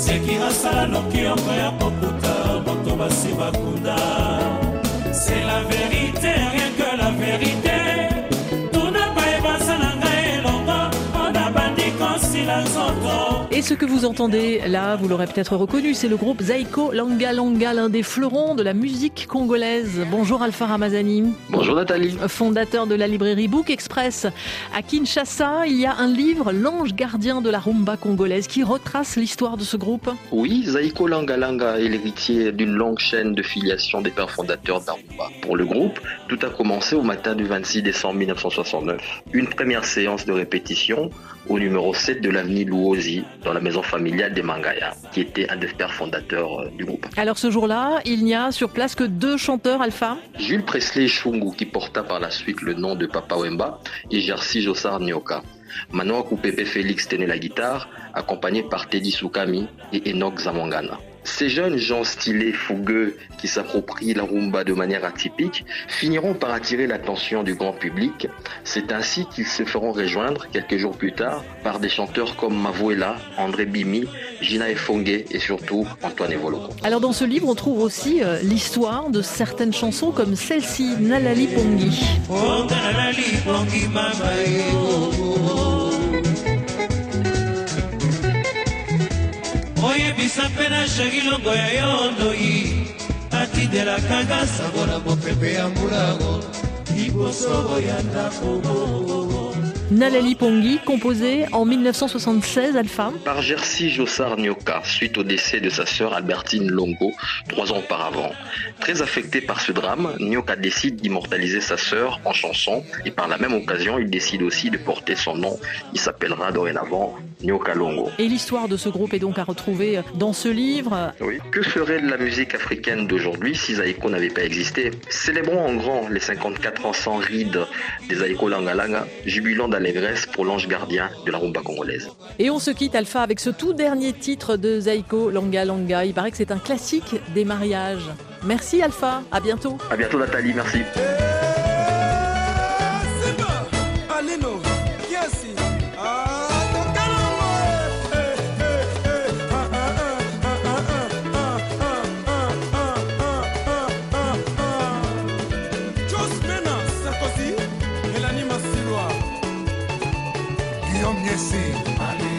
seki asala noki yoko ya kokuta moto basi bakunda. C'est la vérité rien que la vérité. Tuna bayebasa na ngai elongo mpona bandikosi na nzoto Et ce que vous entendez là, vous l'aurez peut-être reconnu, c'est le groupe Zaiko Langa Langa, l'un des fleurons de la musique congolaise. Bonjour Alpha Ramazani. Bonjour Nathalie. Fondateur de la librairie Book Express. À Kinshasa, il y a un livre, L'ange gardien de la rumba congolaise, qui retrace l'histoire de ce groupe. Oui, Zaiko Langa Langa est l'héritier d'une longue chaîne de filiation des pères fondateurs d'Arumba. Pour le groupe, tout a commencé au matin du 26 décembre 1969. Une première séance de répétition au numéro 7 de l'avenue Louosi, dans la maison familiale des Mangaya, qui était un des pères fondateurs euh, du groupe. Alors ce jour-là, il n'y a sur place que deux chanteurs Alpha. Jules Presley Chungu, qui porta par la suite le nom de Papa Wemba, et Jerzy Jossar Nyoka. Manoa Kupepe Félix tenait la guitare, accompagné par Teddy Soukami et Enoch Zamangana. Ces jeunes gens stylés, fougueux, qui s'approprient la rumba de manière atypique, finiront par attirer l'attention du grand public. C'est ainsi qu'ils se feront rejoindre quelques jours plus tard par des chanteurs comme Mavuela, André Bimi, Gina Efongue et surtout Antoine Evoloko. Alors dans ce livre, on trouve aussi euh, l'histoire de certaines chansons comme celle-ci, Nalali Pongi. Oh, nalali pongi mama. Oyebisa mpe na sheri longo ya yo ndoi atidelakanga sango na mopepe ya mbulago. Liboso ya ndako Nalali Pongi, composée en 1976, Alpha. Par Jerzy Jossar Nyoka, suite au décès de sa sœur Albertine Longo, trois ans auparavant. Très affecté par ce drame, Nyoka décide d'immortaliser sa sœur en chanson et par la même occasion, il décide aussi de porter son nom. Il s'appellera dorénavant Nyoka Longo. Et l'histoire de ce groupe est donc à retrouver dans ce livre. Oui. Que ferait la musique africaine d'aujourd'hui si Zaïko n'avait pas existé? Célébrons en grand les 54 ans sans ride des Zaïko Langalanga, jubilant d'allégresse pour l'ange gardien de la rumba congolaise. Et on se quitte Alpha avec ce tout dernier titre de Zaiko Langa Langa. Il paraît que c'est un classique des mariages. Merci Alpha, à bientôt. À bientôt Nathalie, merci. amanhecer.